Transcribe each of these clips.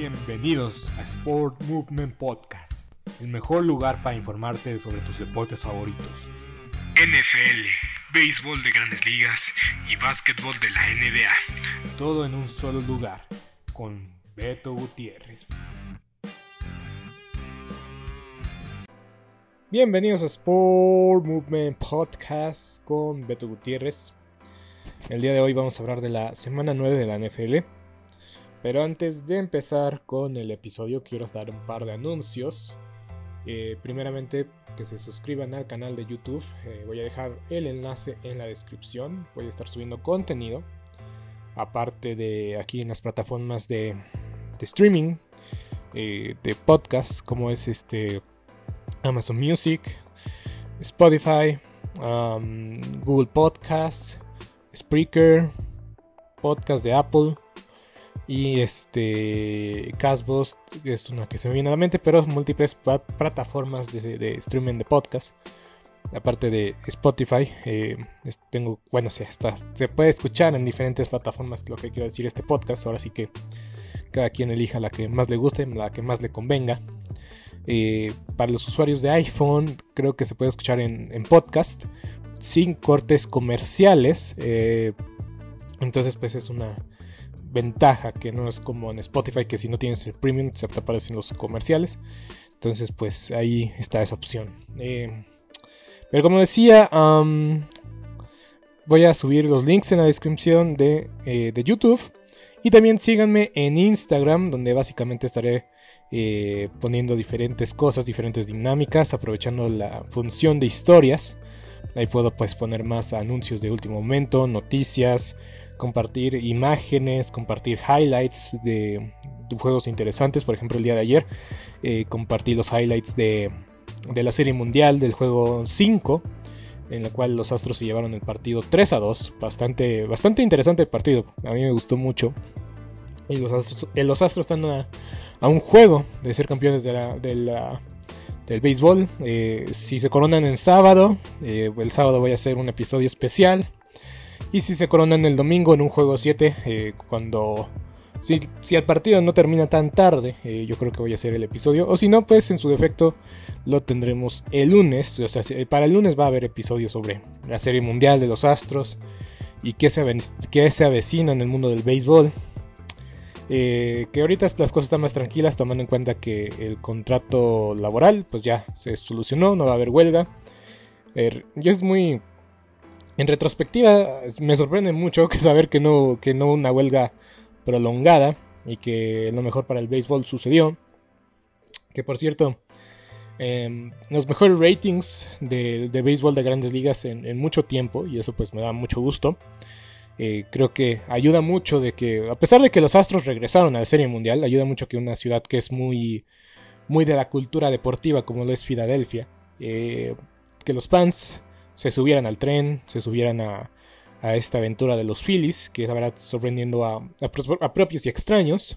Bienvenidos a Sport Movement Podcast, el mejor lugar para informarte sobre tus deportes favoritos. NFL, béisbol de grandes ligas y básquetbol de la NBA. Todo en un solo lugar, con Beto Gutiérrez. Bienvenidos a Sport Movement Podcast con Beto Gutiérrez. El día de hoy vamos a hablar de la semana 9 de la NFL pero antes de empezar con el episodio, quiero dar un par de anuncios. Eh, primeramente, que se suscriban al canal de YouTube. Eh, voy a dejar el enlace en la descripción. Voy a estar subiendo contenido. Aparte de aquí en las plataformas de, streaming, eh, de podcast, como es este Amazon Music, Spotify, um, Google Podcast, Spreaker, podcast de Apple y este Casbox es una que se me viene a la mente, pero múltiples plataformas de, streaming de podcast. Aparte de Spotify, eh, tengo, bueno, se, se puede escuchar en diferentes plataformas lo que quiero decir este podcast. Ahora sí que cada quien elija la que más le guste, la que más le convenga. Eh, para los usuarios de iPhone, creo que se puede escuchar en, podcast sin cortes comerciales. Eh, entonces, pues es una, ventaja que no es como en Spotify que si no tienes el premium se te aparecen los comerciales. Entonces pues ahí está esa opción. Eh, pero como decía, voy a subir los links en la descripción de, eh, de, YouTube. Y también síganme en Instagram donde básicamente estaré eh, poniendo diferentes cosas, diferentes dinámicas, aprovechando la función de historias. Ahí puedo pues poner más anuncios de último momento, noticias, compartir imágenes, compartir highlights de, juegos interesantes. Por ejemplo, el día de ayer eh, compartí los highlights de, la serie mundial del juego 5, en la cual los Astros se llevaron el partido 3 a 2. Bastante, bastante interesante el partido, a mí me gustó mucho. Y los Astros, eh, los astros están a, un juego de ser campeones de la, del béisbol. Eh, si se coronan en sábado, el sábado voy a hacer un episodio especial y si se coronan el domingo en un juego 7, eh, cuando... Si, si, el partido no termina tan tarde, eh, yo creo que voy a hacer el episodio. O si no, pues en su defecto lo tendremos el lunes. O sea, para el lunes va a haber episodio sobre la Serie Mundial de los Astros y qué se, qué se avecina en el mundo del béisbol. Eh, que ahorita las cosas están más tranquilas tomando en cuenta que el contrato laboral pues ya se solucionó, no va a haber huelga. yo es muy en retrospectiva, me sorprende mucho que saber que no, que no una huelga prolongada y que lo mejor para el béisbol sucedió. Que por cierto, em, los mejores ratings de, béisbol de grandes ligas en, mucho tiempo, y eso pues me da mucho gusto. Eh, creo que ayuda mucho de que, a pesar de que los Astros regresaron a la Serie Mundial, ayuda mucho que una ciudad que es muy, muy de la cultura deportiva como lo es Filadelfia, eh, que los fans se subieran al tren, se subieran a, esta aventura de los Phillies, que la verdad sorprendiendo a, propios y extraños.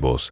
nuevos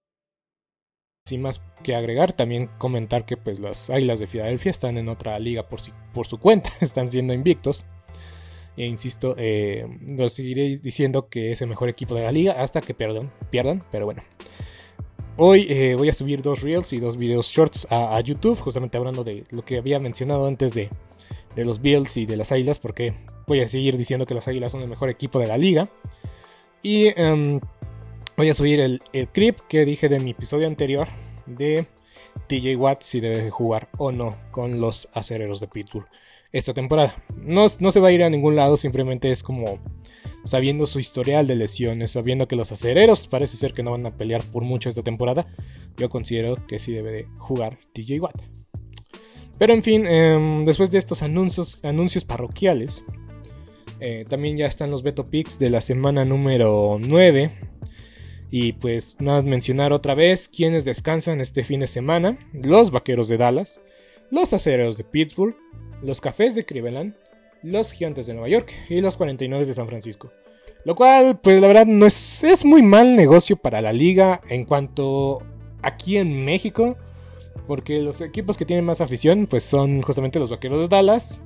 Sin más que agregar, también comentar que pues las Águilas de Filadelfia están en otra liga por, si, por su cuenta, están siendo invictos. E insisto, eh, lo seguiré diciendo que es el mejor equipo de la liga hasta que pierdan, pierdan pero bueno. Hoy eh, voy a subir dos reels y dos videos shorts a, YouTube, justamente hablando de lo que había mencionado antes de, de los Bills y de las Águilas, porque voy a seguir diciendo que las Águilas son el mejor equipo de la liga. Y um, voy a subir el, clip que dije de mi episodio anterior de TJ Watt si debe jugar o no con los acereros de Pittsburgh esta temporada. No, no, se va a ir a ningún lado, simplemente es como sabiendo su historial de lesiones, sabiendo que los acereros parece ser que no van a pelear por mucho esta temporada. Yo considero que sí debe de jugar TJ Watt. Pero en fin, eh, después de estos anuncios, anuncios parroquiales, eh, también ya están los Beto Picks de la semana número 9. Y pues nada, mencionar otra vez quienes descansan este fin de semana. Los Vaqueros de Dallas, los Acereros de Pittsburgh, los Cafés de Cleveland, los Gigantes de Nueva York y los 49 de San Francisco. Lo cual, pues la verdad, no es, es muy mal negocio para la liga en cuanto aquí en México. Porque los equipos que tienen más afición, pues son justamente los Vaqueros de Dallas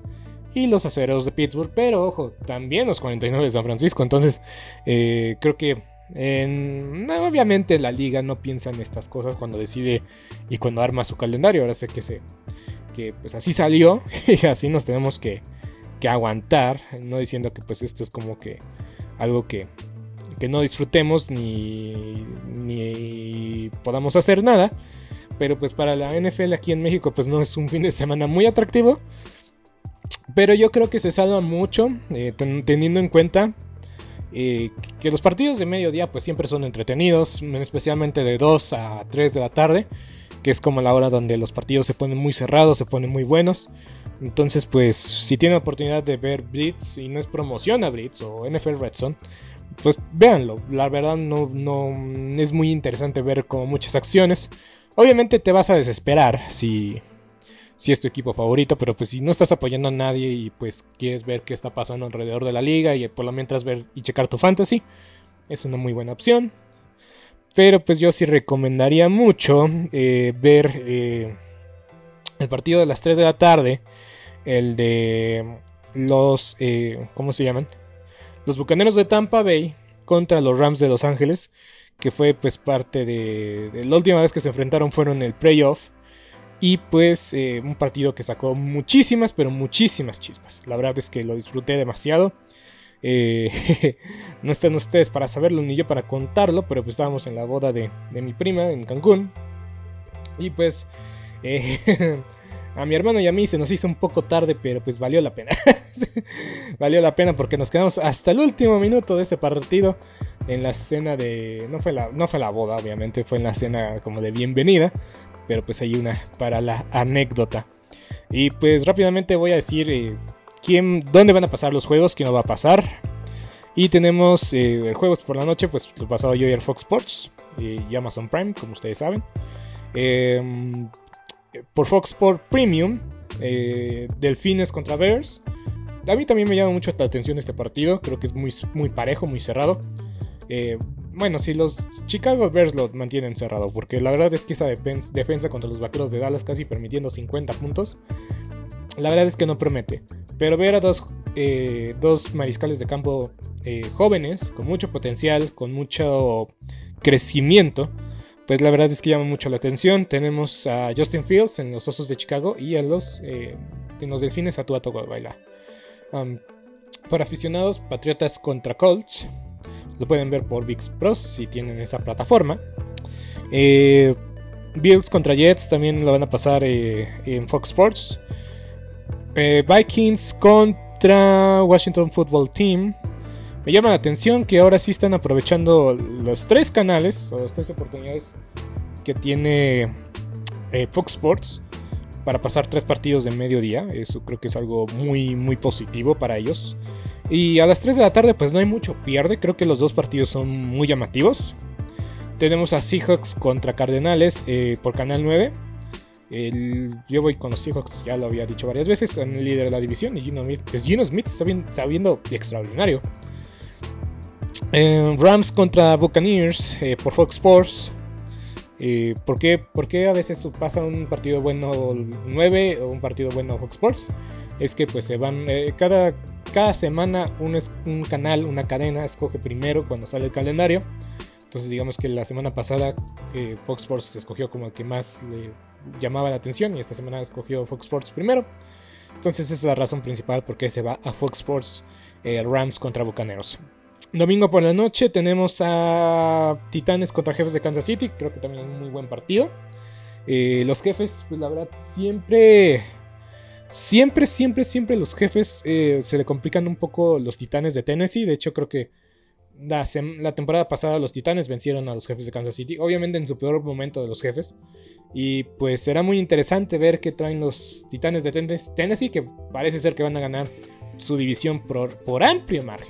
y los Acereros de Pittsburgh. Pero ojo, también los 49 de San Francisco. Entonces, eh, creo que en, obviamente la liga no piensa en estas cosas cuando decide y cuando arma su calendario. Ahora sé que se que pues así salió y así nos tenemos que, que, aguantar, no diciendo que pues esto es como que algo que, que no disfrutemos ni, ni podamos hacer nada. Pero pues para la NFL aquí en México pues no es un fin de semana muy atractivo. Pero yo creo que se salva mucho eh, teniendo en cuenta eh, que los partidos de mediodía pues siempre son entretenidos, especialmente de 2 a 3 de la tarde, que es como la hora donde los partidos se ponen muy cerrados, se ponen muy buenos. Entonces pues si tienen oportunidad de ver Blitz y no es promoción a Blitz o NFL Red Zone, pues véanlo. La verdad no, no es muy interesante ver como muchas acciones. Obviamente te vas a desesperar si, si es tu equipo favorito, pero pues si no estás apoyando a nadie y pues quieres ver qué está pasando alrededor de la liga y por lo mientras ver y checar tu fantasy, es una muy buena opción. Pero pues yo sí recomendaría mucho eh, ver eh, el partido de las 3 de la tarde, el de los, eh, ¿cómo se llaman? Los Bucaneros de Tampa Bay contra los Rams de Los Ángeles, que fue pues parte de, de la última vez que se enfrentaron fueron el playoff y pues eh, un partido que sacó muchísimas, pero muchísimas chispas. La verdad es que lo disfruté demasiado. Eh, no están ustedes para saberlo ni yo para contarlo, pero pues estábamos en la boda de, de mi prima en Cancún. Y pues eh, a mi hermano y a mí se nos hizo un poco tarde, pero pues valió la pena. valió la pena porque nos quedamos hasta el último minuto de ese partido en la cena de... No fue la, no fue la boda, obviamente, fue en la cena como de bienvenida pero pues hay una para la anécdota. Y pues rápidamente voy a decir eh, quién, dónde van a pasar los juegos, quién no va a pasar. Y tenemos eh, juegos por la noche, pues lo pasado yo y el Fox Sports. y Amazon Prime, como ustedes saben. Em, por Fox Sport Premium, Delfines contra Bears. A mí también me llama mucho la atención este partido, creo que es muy, muy parejo, muy cerrado. Bueno, si los Chicago Bears lo mantienen cerrado, porque la verdad es que esa defensa contra los vaqueros de Dallas casi permitiendo 50 puntos, la verdad es que no promete. Pero ver a dos, eh, dos mariscales de campo eh, jóvenes, con mucho potencial, con mucho crecimiento, pues la verdad es que llama mucho la atención. Tenemos a Justin Fields en los Osos de Chicago y a los, eh, en los Delfines a Tuato para aficionados, Patriotas contra Colts. Lo pueden ver por VIX Pros si tienen esa plataforma. Bills contra Jets también lo van a pasar en Fox Sports. Eh, Vikings contra Washington Football Team. Me llama la atención que ahora sí están aprovechando los tres canales o las tres oportunidades que tiene eh, Fox Sports para pasar tres partidos de mediodía. Eso creo que es algo muy, muy positivo para ellos. Y a las 3 de la tarde, pues no hay mucho pierde. Creo que los dos partidos son muy llamativos. Tenemos a Seahawks contra Cardenales eh, por Canal 9 yo voy con los Seahawks, ya lo había dicho varias veces, en el líder de la división. Y Gino Smith, pues Gino Smith está, viendo extraordinario. Eh, Rams contra Buccaneers eh, por Fox Sports. Eh, ¿por, qué, a veces pasa un partido bueno 9 o un partido bueno Fox Sports? Es que pues se van cada, cada semana un, un canal, una cadena escoge primero cuando sale el calendario. Entonces digamos que la semana pasada Fox Sports escogió como el que más le llamaba la atención y esta semana escogió Fox Sports primero. Entonces esa es la razón principal por qué se va a Fox Sports eh, Rams contra Bucaneros. Domingo por la noche tenemos a Titanes contra Jefes de Kansas City. Creo que también un muy buen partido. Eh, los jefes, pues la verdad, siempre... Siempre, siempre, siempre los jefes eh, se le complican un poco los titanes de Tennessee. De hecho, creo que la, temporada pasada los Titanes vencieron a los jefes de Kansas City, obviamente en su peor momento de los jefes. Y pues será muy interesante ver qué traen los Titanes de Tennessee, que parece ser que van a ganar su división por, amplio margen.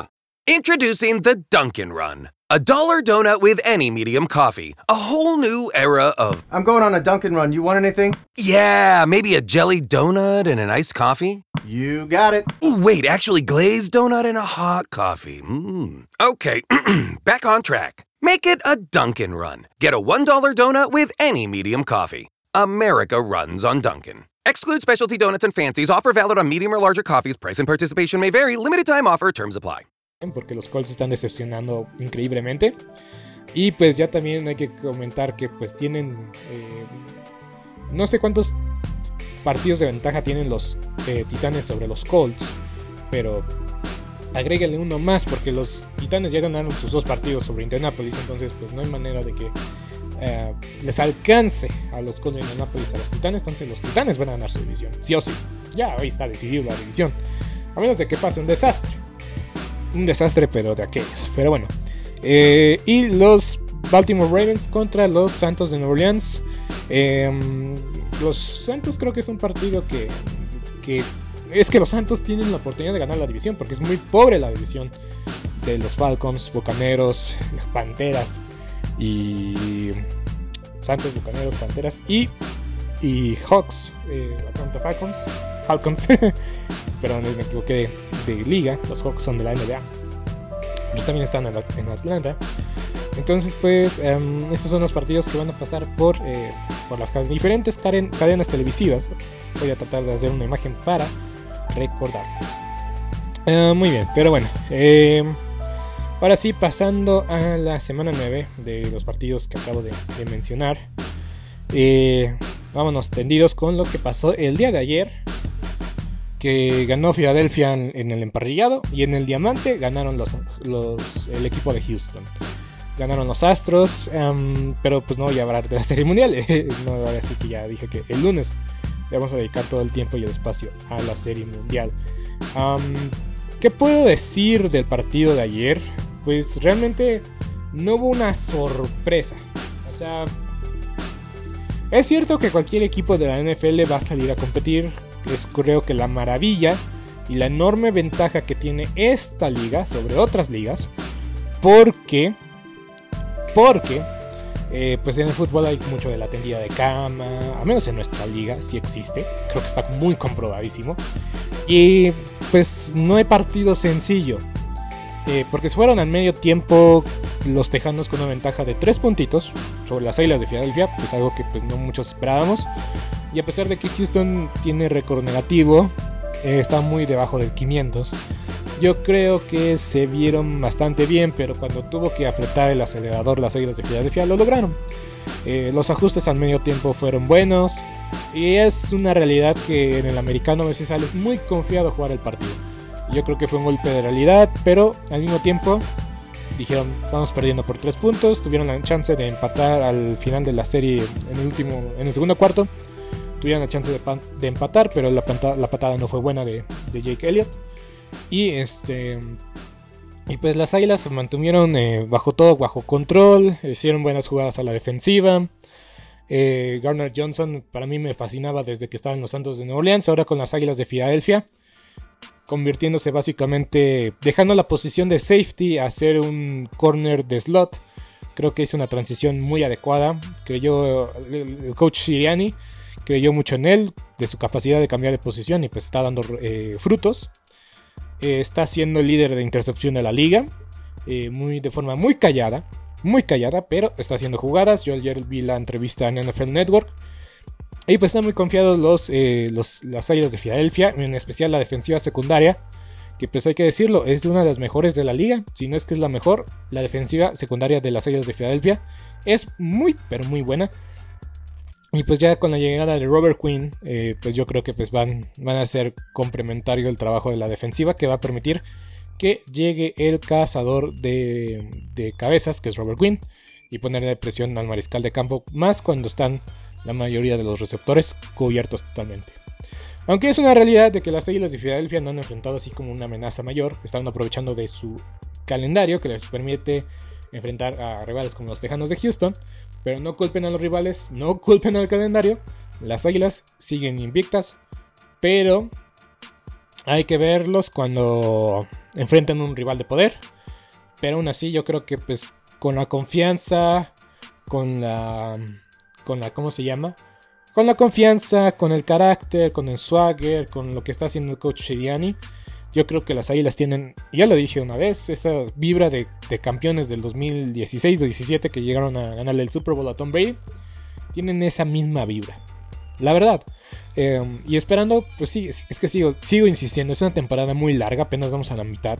Introducing the Dunkin' Run, a dollar donut with any medium coffee. A whole new era of. I'm going on a Dunkin' Run. You want anything? Yeah, maybe a jelly donut and an iced coffee. You got it. Ooh, wait, actually, glazed donut and a hot coffee. Mmm. Okay, back on track. Make it a Dunkin' Run. Get a $1 donut with any medium coffee. America runs on Dunkin'. Exclude specialty donuts and fancies. Offer valid on medium or larger coffees. Price and participation may vary. Limited time offer. Terms apply. Porque los Colts están decepcionando increíblemente. Y pues ya también hay que comentar que pues tienen... Eh, no sé cuántos partidos de ventaja tienen los eh, Titanes sobre los Colts. Pero agréguenle uno más porque los Titanes ya ganaron sus dos partidos sobre Indianapolis. Entonces pues no hay manera de que eh, les alcance a los Colts de Indianapolis a los Titanes. Entonces los Titanes van a ganar su división. Sí o sí. Ya ahí está decidido la división. A menos de que pase un desastre un desastre, pero de aquellos. Pero bueno. Eh, y los Baltimore Ravens contra los Santos de Nueva Orleans. Em, los Santos creo que es un partido que, que, es que los Santos tienen la oportunidad de ganar la división porque es muy pobre la división de los Falcons, Bucaneros, Panteras y Santos, Bucaneros, Panteras y, y Hawks, eh, Atlanta Falcons. Falcons, perdón, me equivoqué de, liga, los Hawks son de la NBA, ellos también están en, Atlanta. Entonces, pues, em, estos son los partidos que van a pasar por, eh, por las diferentes cadenas televisivas. Voy a tratar de hacer una imagen para recordar. Eh, muy bien, pero bueno. Em, ahora sí, pasando a la semana 9 de los partidos que acabo de, mencionar. Eh, vámonos tendidos con lo que pasó el día de ayer. Que ganó Filadelfia en, el emparrillado y en el diamante ganaron los, el equipo de Houston ganaron los Astros, em, pero pues no voy a hablar de la Serie Mundial, no voy a decir que ya dije que el lunes le vamos a dedicar todo el tiempo y el espacio a la Serie Mundial. ¿Qué puedo decir del partido de ayer? Pues realmente no hubo una sorpresa. O sea, es cierto que cualquier equipo de la NFL va a salir a competir. Es creo que la maravilla y la enorme ventaja que tiene esta liga sobre otras ligas. Porque porque, eh, pues en el fútbol hay mucho de la tendida de cama, al menos en nuestra liga sí existe, creo que está muy comprobadísimo. Y pues no hay partido sencillo. Eh, porque se fueron al medio tiempo los Tejanos con una ventaja de 3 puntitos sobre las Águilas de Filadelfia, pues algo que pues no muchos esperábamos. Y a pesar de que Houston tiene récord negativo, eh, está muy debajo del 500. Yo creo que se vieron bastante bien, pero cuando tuvo que apretar el acelerador las Águilas de Filadelfia lo lograron. Eh, los ajustes al medio tiempo fueron buenos y es una realidad que en el americano a veces sales muy confiado a jugar el partido. Yo creo que fue un golpe de realidad, pero al mismo tiempo dijeron vamos perdiendo por tres puntos, tuvieron la chance de empatar al final de la serie en el último, en el segundo cuarto, tuvieron la chance de, empatar, pero la, patada no fue buena de, de Jake Elliott. Y este. Y pues las águilas se mantuvieron eh, bajo todo, bajo control. Hicieron buenas jugadas a la defensiva. Eh, Garner Johnson para mí me fascinaba desde que estaba en los Santos de Nueva Orleans. Ahora con las águilas de Filadelfia. Convirtiéndose básicamente. Dejando la posición de safety a ser un corner de slot. Creo que hizo una transición muy adecuada. Creyó el coach Siriani. Creyó mucho en él. De su capacidad de cambiar de posición. Y pues está dando eh, frutos. Eh, está siendo el líder de intercepción de la liga. Eh, muy, de forma muy callada. Muy callada, pero está haciendo jugadas. Yo ayer vi la entrevista en NFL Network. Y pues están muy confiados eh, los, las águilas de Filadelfia. En especial la defensiva secundaria. Que pues hay que decirlo, es una de las mejores de la liga. Si no es que es la mejor. La defensiva secundaria de las águilas de Filadelfia. Es muy, pero muy buena. Y pues ya con la llegada de Robert Quinn, eh, pues yo creo que pues van, van a ser complementario el trabajo de la defensiva que va a permitir que llegue el cazador de, cabezas, que es Robert Quinn, y ponerle presión al mariscal de campo, más cuando están la mayoría de los receptores cubiertos totalmente. Aunque es una realidad de que las Águilas de Filadelfia no han enfrentado así como una amenaza mayor, están aprovechando de su calendario que les permite enfrentar a rivales como los Tejanos de Houston, pero no culpen a los rivales, no culpen al calendario. Las Águilas siguen invictas, pero hay que verlos cuando enfrentan un rival de poder. Pero aún así yo creo que pues con la confianza, con la con la ¿cómo se llama? Con la confianza, con el carácter, con el swagger, con lo que está haciendo el coach Shiriani, yo creo que las Águilas tienen, ya lo dije una vez, esa vibra de, campeones del 2016 2017 que llegaron a ganarle el Super Bowl a Tom Brady. Tienen esa misma vibra. La verdad. Em, y esperando, pues sí, es, que sigo, sigo insistiendo. Es una temporada muy larga, apenas vamos a la mitad.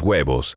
huevos.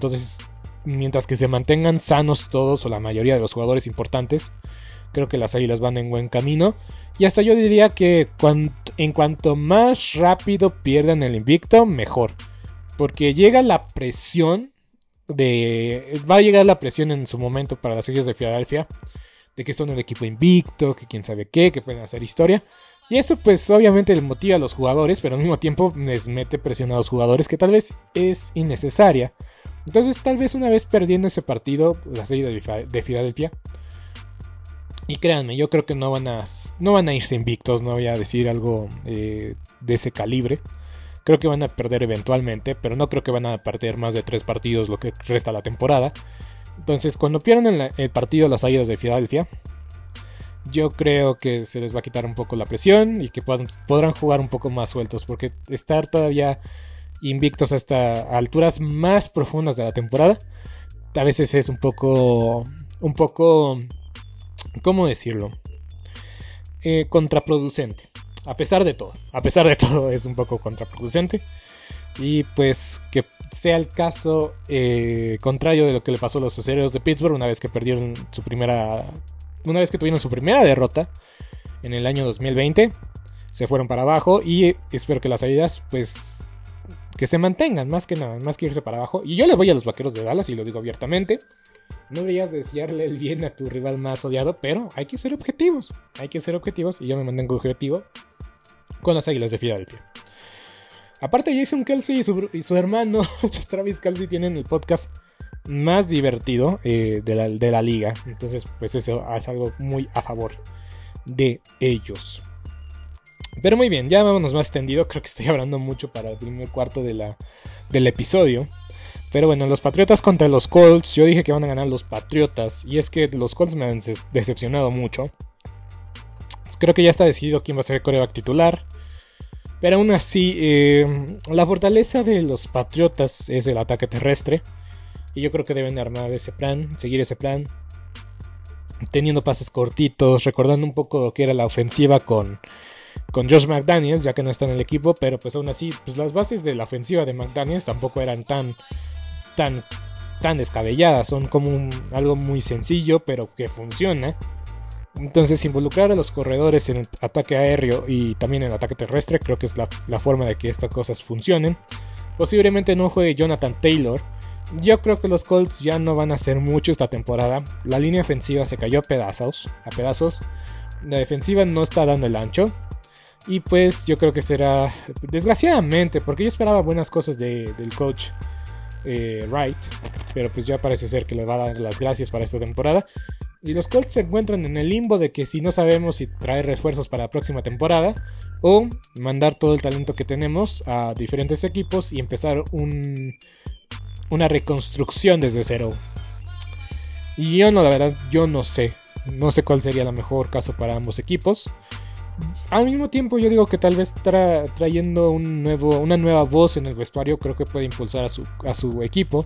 Entonces, mientras que se mantengan sanos todos o la mayoría de los jugadores importantes, creo que las Águilas van en buen camino. Y hasta yo diría que en cuanto más rápido pierdan el invicto, mejor. Porque llega la presión de... Va a llegar la presión en su momento para las Águilas de Filadelfia. De que son el equipo invicto, que quién sabe qué, que pueden hacer historia. Y eso pues obviamente les motiva a los jugadores, pero al mismo tiempo les mete presión a los jugadores que tal vez es innecesaria. Entonces tal vez una vez perdiendo ese partido, la serie de Filadelfia, y créanme, yo creo que no van a, no van a irse invictos, no voy a decir algo eh, de ese calibre. Creo que van a perder eventualmente, pero no creo que van a perder más de tres partidos lo que resta la temporada. Entonces, cuando pierdan el, partido las Águilas de Filadelfia, yo creo que se les va a quitar un poco la presión y que podrán jugar un poco más sueltos, porque estar todavía invictos hasta alturas más profundas de la temporada, a veces es un poco, un poco, ¿cómo decirlo? Eh, contraproducente. A pesar de todo, a pesar de todo es un poco contraproducente. Y pues que sea el caso eh, contrario de lo que le pasó a los acereros de Pittsburgh una vez que perdieron su primera, una vez que tuvieron su primera derrota en el año 2020, se fueron para abajo y espero que las salidas pues que se mantengan, más que nada, más que irse para abajo. Y yo le voy a los vaqueros de Dallas y lo digo abiertamente. No deberías desearle el bien a tu rival más odiado, pero hay que ser objetivos. Hay que ser objetivos y yo me mantengo objetivo con las águilas de Filadelfia. Aparte, Jason Kelsey y su, hermano Travis Kelsey tienen el podcast más divertido eh, de, la, de la liga. Entonces, pues eso es algo muy a favor de ellos. Pero muy bien, ya vámonos más extendido. Creo que estoy hablando mucho para el primer cuarto de la, del episodio. Pero bueno, los Patriotas contra los Colts. Yo dije que van a ganar los Patriotas. Y es que los Colts me han decepcionado mucho. Creo que ya está decidido quién va a ser el coreback titular. Pero aún así, eh, la fortaleza de los Patriotas es el ataque terrestre. Y yo creo que deben armar ese plan, seguir ese plan. Teniendo pases cortitos, recordando un poco lo que era la ofensiva con con Josh McDaniels, ya que no está en el equipo, pero pues aún así, pues las bases de la ofensiva de McDaniels tampoco eran tan, tan, tan descabelladas, son como algo muy sencillo, pero que funciona. Entonces, involucrar a los corredores en el ataque aéreo y también en el ataque terrestre, creo que es la, la forma de que estas cosas funcionen. Posiblemente no juegue Jonathan Taylor. Yo creo que los Colts ya no van a hacer mucho esta temporada. La línea ofensiva se cayó a pedazos, a pedazos. La defensiva no está dando el ancho. Y pues yo creo que será, desgraciadamente, porque yo esperaba buenas cosas del coach eh, Wright, pero pues ya parece ser que le va a dar las gracias para esta temporada. Y los Colts se encuentran en el limbo de que si no sabemos si traer refuerzos para la próxima temporada o mandar todo el talento que tenemos a diferentes equipos y empezar un, una reconstrucción desde cero. Y yo no, la verdad, yo no sé. No sé cuál sería el mejor caso para ambos equipos al mismo tiempo yo digo que tal vez trayendo un nuevo, una nueva voz en el vestuario creo que puede impulsar a su, a su equipo.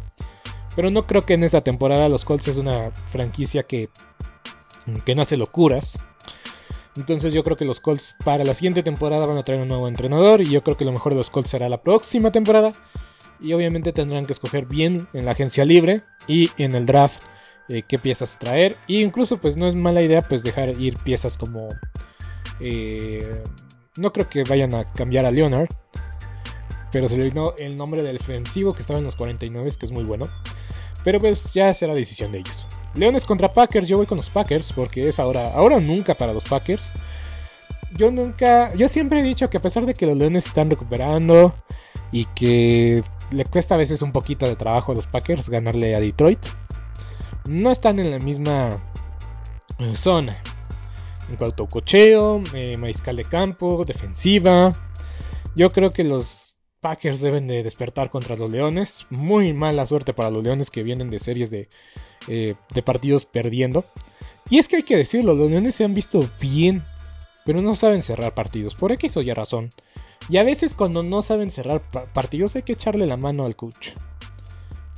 Pero no creo que en esta temporada los Colts es una franquicia que, que no hace locuras. Entonces yo creo que los Colts para la siguiente temporada van a traer un nuevo entrenador y yo creo que lo mejor de los Colts será la próxima temporada. Y obviamente tendrán que escoger bien en la agencia libre y en el draft eh, qué piezas traer. E incluso pues no es mala idea pues dejar ir piezas como eh, no creo que vayan a cambiar a Leonard. Pero se le dio el nombre del defensivo que estaba en los 49, que es muy bueno. Pero pues ya será decisión de ellos. Leones contra Packers, yo voy con los Packers porque es ahora, ahora nunca para los Packers. Yo nunca, yo siempre he dicho que a pesar de que los Leones están recuperando y que le cuesta a veces un poquito de trabajo a los Packers ganarle a Detroit, no están en la misma eh, zona en cuanto a cocheo, eh, mariscal de campo, defensiva. Yo creo que los Packers deben de despertar contra los Leones. Muy mala suerte para los Leones que vienen de series de, eh, de partidos perdiendo. Y es que hay que decirlo, los Leones se han visto bien, pero no saben cerrar partidos, por X o Y razón. Y a veces cuando no saben cerrar partidos hay que echarle la mano al coach.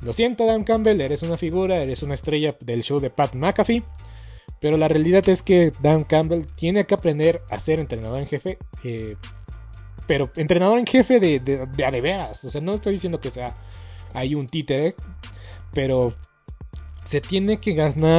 Lo siento, Dan Campbell, eres una figura, eres una estrella del show de Pat McAfee. Pero la realidad es que Dan Campbell tiene que aprender a ser entrenador en jefe. Eh, pero entrenador en jefe de, de, de, de veras. O sea, no estoy diciendo que sea ahí un títere. Pero se tiene que ganar.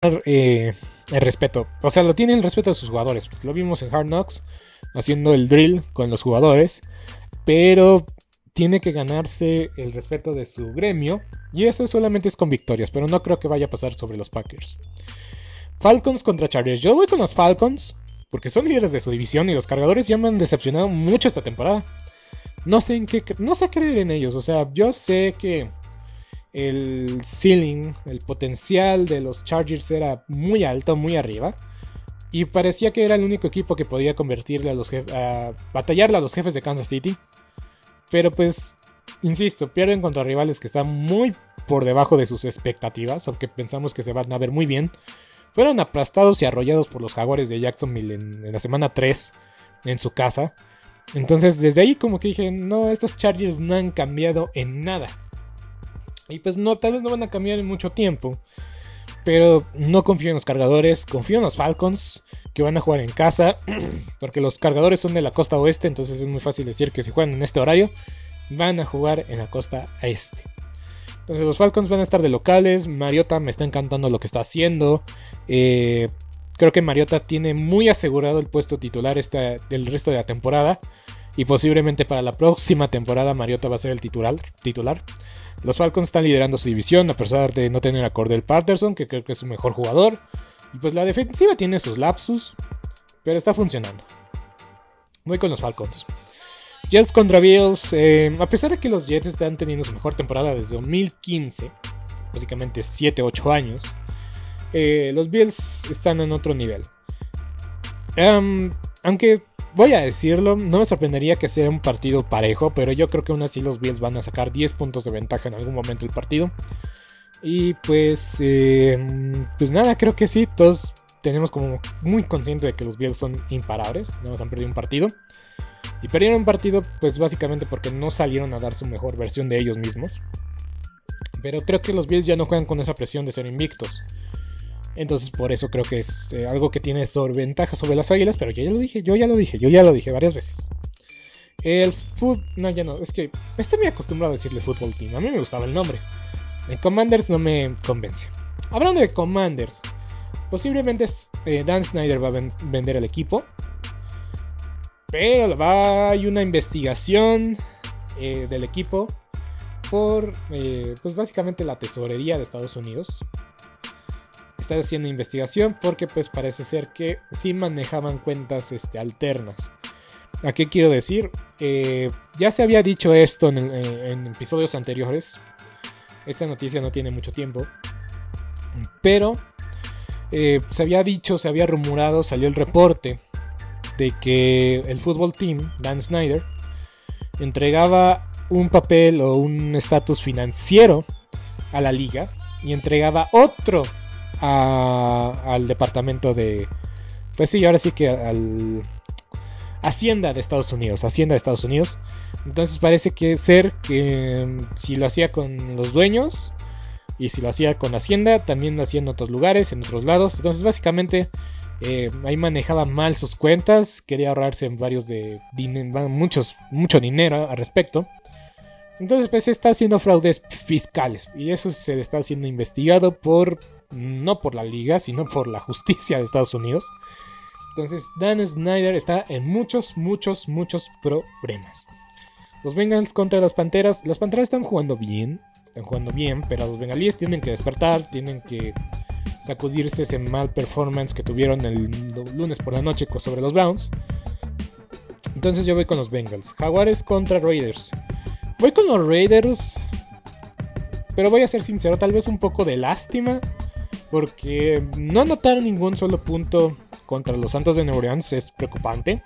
Eh, el respeto. O sea, lo tiene el respeto de sus jugadores. Lo vimos en Hard Knocks haciendo el drill con los jugadores. Pero tiene que ganarse el respeto de su gremio. Y eso solamente es con victorias. Pero no creo que vaya a pasar sobre los Packers. Falcons contra Chargers. Yo voy con los Falcons. Porque son líderes de su división. Y los cargadores ya me han decepcionado mucho esta temporada. No sé en qué. No sé creer en ellos. O sea, yo sé que el ceiling, el potencial de los Chargers era muy alto, muy arriba. Y parecía que era el único equipo que podía convertirle a los batallarle a los jefes de Kansas City. Pero pues, insisto, pierden contra rivales que están muy por debajo de sus expectativas, aunque pensamos que se van a ver muy bien. Fueron aplastados y arrollados por los jaguares de Jacksonville en, en la semana 3 en su casa. Entonces, desde ahí como que dije, no, estos Chargers no han cambiado en nada. Y pues no, tal vez no van a cambiar en mucho tiempo. Pero no confío en los cargadores, confío en los Falcons, que van a jugar en casa. Porque los cargadores son de la costa oeste, entonces es muy fácil decir que si juegan en este horario, van a jugar en la costa este. Entonces los Falcons van a estar de locales. Mariota me está encantando lo que está haciendo. Eh, creo que Mariota tiene muy asegurado el puesto titular del resto de la temporada. Y posiblemente para la próxima temporada Mariota va a ser el titular. titular. Los Falcons están liderando su división a pesar de no tener a Cordell Patterson, que creo que es su mejor jugador. Y pues la defensiva tiene sus lapsus, pero está funcionando. Voy con los Falcons. Jets contra Bills. Eh, a pesar de que los Jets están teniendo su mejor temporada desde 2015, básicamente 7-8 años, eh, los Bills están en otro nivel. Aunque voy a decirlo, no me sorprendería que sea un partido parejo, pero yo creo que aún así los Bills van a sacar 10 puntos de ventaja en algún momento del partido. Y pues, eh, pues nada, creo que sí, todos tenemos como muy consciente de que los Bills son imparables, no nos han perdido un partido. Y perdieron un partido pues básicamente porque no salieron a dar su mejor versión de ellos mismos. Pero creo que los Bills ya no juegan con esa presión de ser invictos. Entonces por eso creo que es eh, algo que tiene sobreventaja sobre las águilas, pero yo ya lo dije, yo ya lo dije, yo ya lo dije varias veces. El fútbol... No, ya no, es que estoy muy acostumbrado a decirle fútbol team, a mí me gustaba el nombre. El Commanders no me convence. Hablando de Commanders, posiblemente eh, Dan Snyder va a ven vender el equipo. Pero va, hay una investigación eh, del equipo por, pues básicamente la tesorería de Estados Unidos está haciendo investigación porque pues parece ser que sí manejaban cuentas este, alternas. ¿A qué quiero decir? Eh, ya se había dicho esto en, en, episodios anteriores. Esta noticia no tiene mucho tiempo. Pero eh, se había dicho, se había rumorado, salió el reporte de que el fútbol team, Dan Snyder, entregaba un papel o un estatus financiero a la liga y entregaba otro al departamento de... Pues sí, ahora sí que al... Hacienda de Estados Unidos. Hacienda de Estados Unidos. Entonces parece que ser que mm, si lo hacía con los dueños y si lo hacía con Hacienda, también lo hacía en otros lugares, en otros lados. Entonces básicamente eh, ahí manejaba mal sus cuentas, quería ahorrarse en varios de muchos, mucho dinero al respecto. Entonces pues está haciendo fraudes fiscales y eso se está siendo investigado por no por la liga, sino por la justicia de Estados Unidos. Entonces Dan Snyder está en muchos, muchos, muchos problemas. Los Bengals contra las Panteras. Las Panteras están jugando bien. Están jugando bien, pero los bengalíes tienen que despertar, tienen que sacudirse ese mal performance que tuvieron el lunes por la noche sobre los Browns. Entonces yo voy con los Bengals. Jaguares contra Raiders. Voy con los Raiders. Pero voy a ser sincero, tal vez un poco de lástima. Porque no anotaron ningún solo punto contra los Santos de Nueva Orleans es preocupante.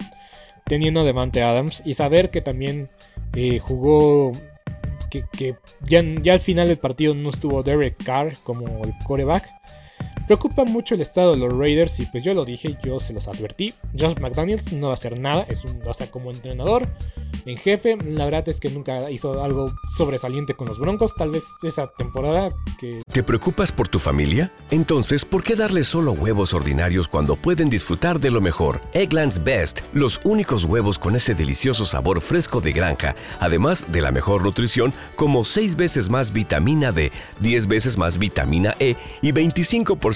Teniendo a Devante Adams y saber que también eh, jugó. Que, ya, ya, al final del partido no estuvo Derek Carr como el coreback. Preocupa mucho el estado de los Raiders y pues yo lo dije, yo se los advertí. Josh McDaniels no va a hacer nada, es un, o sea, como entrenador en jefe. La verdad es que nunca hizo algo sobresaliente con los Broncos. Tal vez esa temporada que... ¿Te preocupas por tu familia? Entonces, ¿por qué darles solo huevos ordinarios cuando pueden disfrutar de lo mejor? Eggland's Best, los únicos huevos con ese delicioso sabor fresco de granja, además de la mejor nutrición, como 6 veces más vitamina D, 10 veces más vitamina E y 25%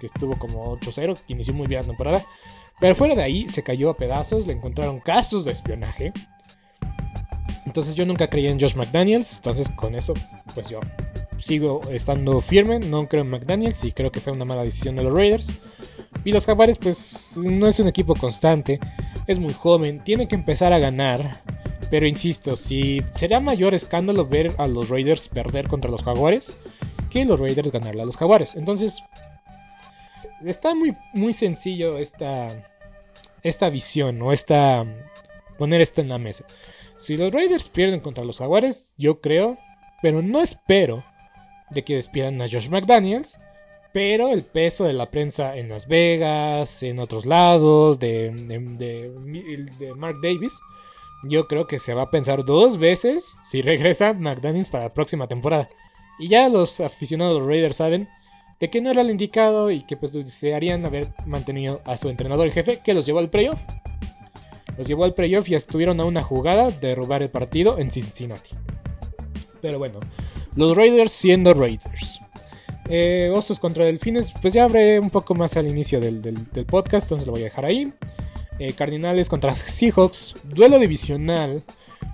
que estuvo como 8-0, que inició muy bien la temporada. Pero fuera de ahí se cayó a pedazos, le encontraron casos de espionaje. Entonces yo nunca creí en Josh McDaniels, entonces con eso pues yo sigo estando firme, no creo en McDaniels y creo que fue una mala decisión de los Raiders. Y los Jaguares pues no es un equipo constante, es muy joven, tiene que empezar a ganar. Pero insisto, si será mayor escándalo ver a los Raiders perder contra los Jaguares que los Raiders ganarle a los Jaguares. Entonces está muy, muy sencillo esta, esta visión o esta poner esto en la mesa. Si los Raiders pierden contra los Jaguares, yo creo, pero no espero de que despidan a Josh McDaniels. Pero el peso de la prensa en Las Vegas, en otros lados, de, de, Mark Davis, yo creo que se va a pensar dos veces si regresa McDaniels para la próxima temporada. Y ya los aficionados de los Raiders saben de que no era el indicado y que pues desearían haber mantenido a su entrenador en jefe que los llevó al playoff. Los llevó al playoff y estuvieron a una jugada de robar el partido en Cincinnati. Pero bueno, los Raiders siendo Raiders. Eh, osos contra Delfines, pues ya habré un poco más al inicio del, podcast, entonces lo voy a dejar ahí. Eh, Cardinales contra Seahawks, duelo divisional.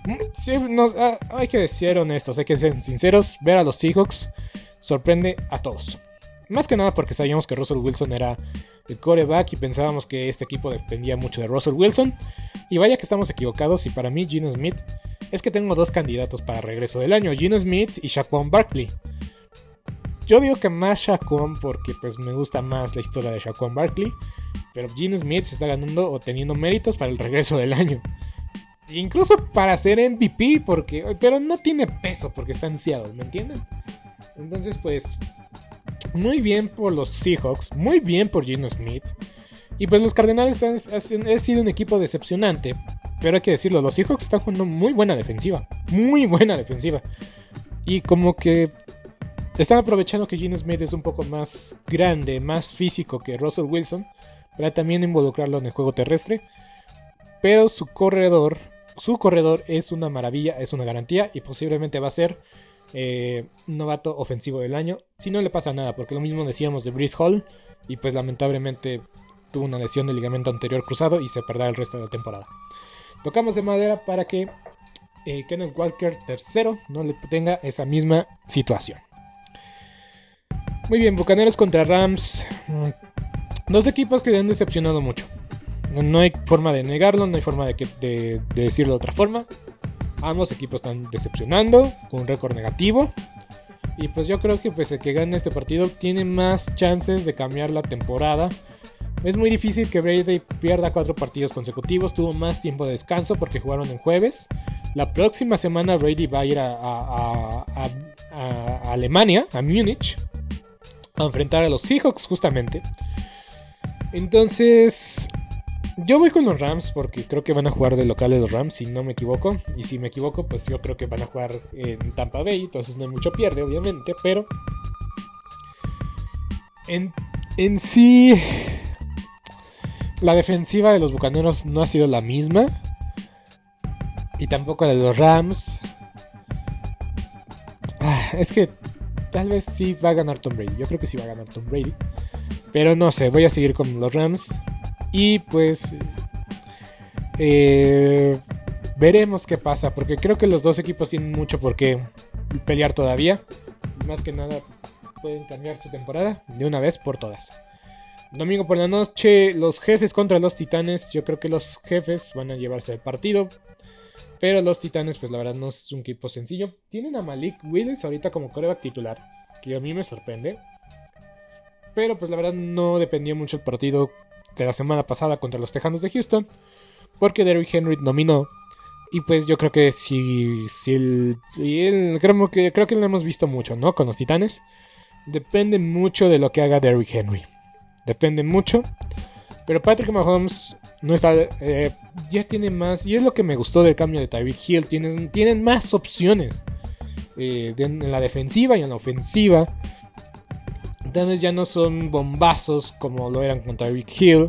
Mm, ah, hay que ser honestos, hay que ser sinceros. Ver a los Seahawks sorprende a todos. Más que nada porque sabíamos que Russell Wilson era el coreback y pensábamos que este equipo dependía mucho de Russell Wilson. Y vaya que estamos equivocados y para mí Gino Smith es que tengo dos candidatos para regreso del año, Gino Smith y Shaquan Barkley. Yo digo que más Shaquan porque pues me gusta más la historia de Shaquan Barkley, pero Gino Smith se está ganando o teniendo méritos para el regreso del año. Incluso para ser MVP, porque, pero no tiene peso porque está en ¿me entienden? Entonces pues muy bien por los Seahawks, muy bien por Gino Smith. Y pues los Cardenales han, sido un equipo decepcionante. Pero hay que decirlo, los Seahawks están jugando muy buena defensiva. Muy buena defensiva. Y como que están aprovechando que Gene Smith es un poco más grande, más físico que Russell Wilson, para también involucrarlo en el juego terrestre. Pero su corredor, su corredor es una maravilla, es una garantía y posiblemente va a ser eh, novato ofensivo del año. Si no le pasa nada, porque lo mismo decíamos de Brice Hall y pues lamentablemente tuvo una lesión del ligamento anterior cruzado y se perderá el resto de la temporada. Tocamos de madera para que eh, Kenneth Walker III no le tenga esa misma situación. Muy bien, Bucaneros contra Rams. Mm, dos equipos que han decepcionado mucho. No hay forma de negarlo, no hay forma de, de decirlo de otra forma. Ambos equipos están decepcionando, con un récord negativo. Y pues yo creo que pues el que gane este partido tiene más chances de cambiar la temporada. Es muy difícil que Brady pierda cuatro partidos consecutivos. Tuvo más tiempo de descanso porque jugaron en jueves. La próxima semana Brady va a ir a, Alemania, a Múnich, a enfrentar a los Seahawks justamente. Entonces, yo voy con los Rams porque creo que van a jugar de locales los Rams, si no me equivoco. Y si me equivoco, pues yo creo que van a jugar en Tampa Bay, entonces no hay mucho pierde, obviamente. Pero en, en sí, la defensiva de los Bucaneros no ha sido la misma. Y tampoco la de los Rams. Ah, es que tal vez sí va a ganar Tom Brady. Yo creo que sí va a ganar Tom Brady. Pero no sé, voy a seguir con los Rams. Y pues eh, veremos qué pasa, porque creo que los dos equipos tienen mucho por qué pelear todavía. Más que nada pueden cambiar su temporada de una vez por todas. Domingo por la noche, los jefes contra los titanes. Yo creo que los jefes van a llevarse el partido. Pero los titanes, pues la verdad no es un equipo sencillo. Tienen a Malik Willis ahorita como coreback titular, que a mí me sorprende. Pero pues la verdad no dependía mucho el partido de la semana pasada contra los Tejanos de Houston, porque Derrick Henry nominó. Y pues yo creo que si, si el, y creo, que, creo que lo hemos visto mucho, ¿no? Con los Titanes. Depende mucho de lo que haga Derrick Henry. Depende mucho. Pero Patrick Mahomes no está. Eh, ya tiene más. Y es lo que me gustó del cambio de Tyreek Hill. Tienen, tienen más opciones. Eh, en la defensiva y en la ofensiva ya no son bombazos como lo eran con Tyreek Hill.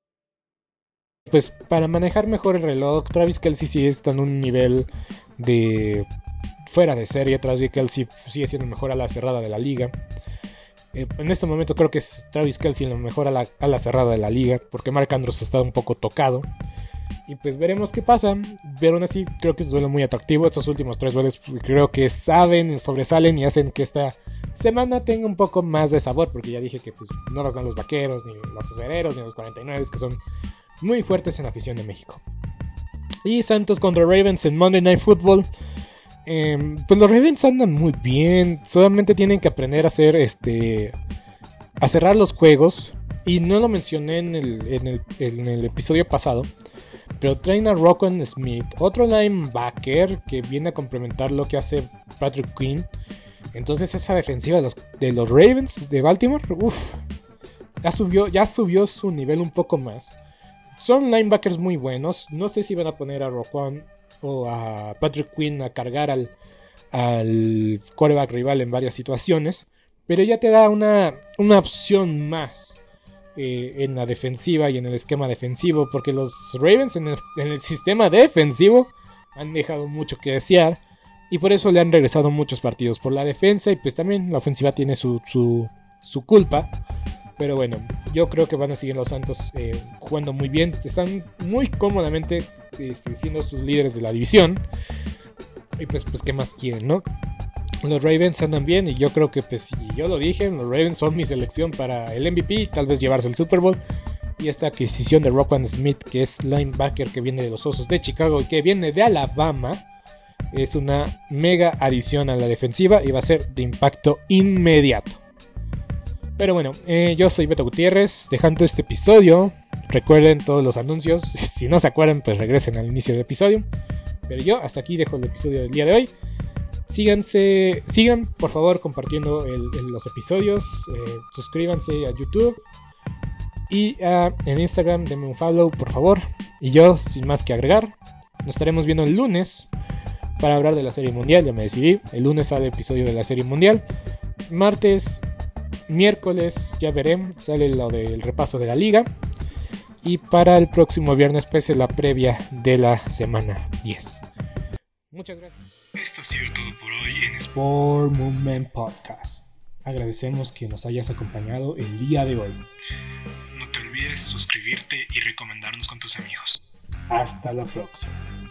pues para manejar mejor el reloj, Travis Kelsey sí está en un nivel de fuera de serie. Travis Kelsey sigue siendo mejor a la cerrada de la liga. Eh, en este momento creo que es Travis Kelsey lo mejor a la, cerrada de la liga, porque Mark Andrews está un poco tocado. Y pues veremos qué pasa. Pero aún así creo que es un duelo muy atractivo. Estos últimos tres duelos creo que saben, sobresalen y hacen que esta semana tenga un poco más de sabor. Porque ya dije que pues, no las dan los vaqueros, ni los acereros, ni los 49, que son muy fuertes en la afición de México. Y Santos contra Ravens en Monday Night Football. Em, pues los Ravens andan muy bien. Solamente tienen que aprender a hacer este. a cerrar los juegos. Y no lo mencioné en el, episodio pasado. Pero traen a Rockon Smith, otro linebacker que viene a complementar lo que hace Patrick Quinn. Entonces esa defensiva de los, de los Ravens de Baltimore, uff, ya subió, ya subió su nivel un poco más. Son linebackers muy buenos. No sé si van a poner a Roquan o a Patrick Quinn a cargar al, al quarterback rival en varias situaciones. Pero ya te da una, una opción más eh, en la defensiva y en el esquema defensivo. Porque los Ravens en el, sistema defensivo han dejado mucho que desear. Y por eso le han regresado muchos partidos por la defensa. Y pues también la ofensiva tiene su, su culpa. Pero bueno, yo creo que van a seguir los Santos eh, jugando muy bien. Están muy cómodamente este, siendo sus líderes de la división. Y pues, pues, ¿qué más quieren, no? Los Ravens andan bien y yo creo que, pues, y yo lo dije, los Ravens son mi selección para el MVP, tal vez llevarse el Super Bowl. Y esta adquisición de Rockman Smith, que es linebacker que viene de los Osos de Chicago y que viene de Alabama, es una mega adición a la defensiva y va a ser de impacto inmediato. Pero bueno, eh, yo soy Beto Gutiérrez, dejando este episodio. Recuerden todos los anuncios. Si no se acuerdan, pues regresen al inicio del episodio. Pero yo hasta aquí dejo el episodio del día de hoy. Síganse, sigan por favor compartiendo los episodios. Eh, suscríbanse a YouTube. Y uh, en Instagram denme un follow, por favor. Y yo, sin más que agregar, nos estaremos viendo el lunes para hablar de la Serie Mundial. Ya me decidí. El lunes sale el episodio de la Serie Mundial. Martes miércoles ya veré, sale lo del repaso de la liga. Y para el próximo viernes, pues la previa de la semana 10. Muchas gracias. Esto ha sido todo por hoy en Sport Movement Podcast. Agradecemos que nos hayas acompañado el día de hoy. No te olvides suscribirte y recomendarnos con tus amigos. Hasta la próxima.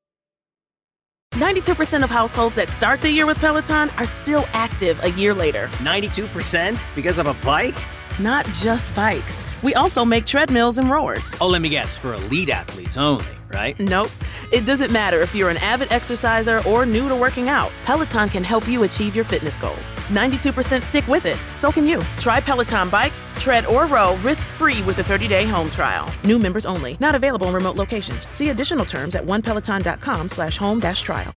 92% of households that start the year with Peloton are still active a year later. 92% because of a bike? Not just bikes. We also make treadmills and rowers. Oh, let me guess, for elite athletes only, right? Nope. It doesn't matter if you're an avid exerciser or new to working out. Peloton can help you achieve your fitness goals. 92% stick with it. So can you. Try Peloton bikes, tread, or row risk-free with a 30-day home trial. New members only. Not available in remote locations. See additional terms at onepeloton.com slash home dash trial.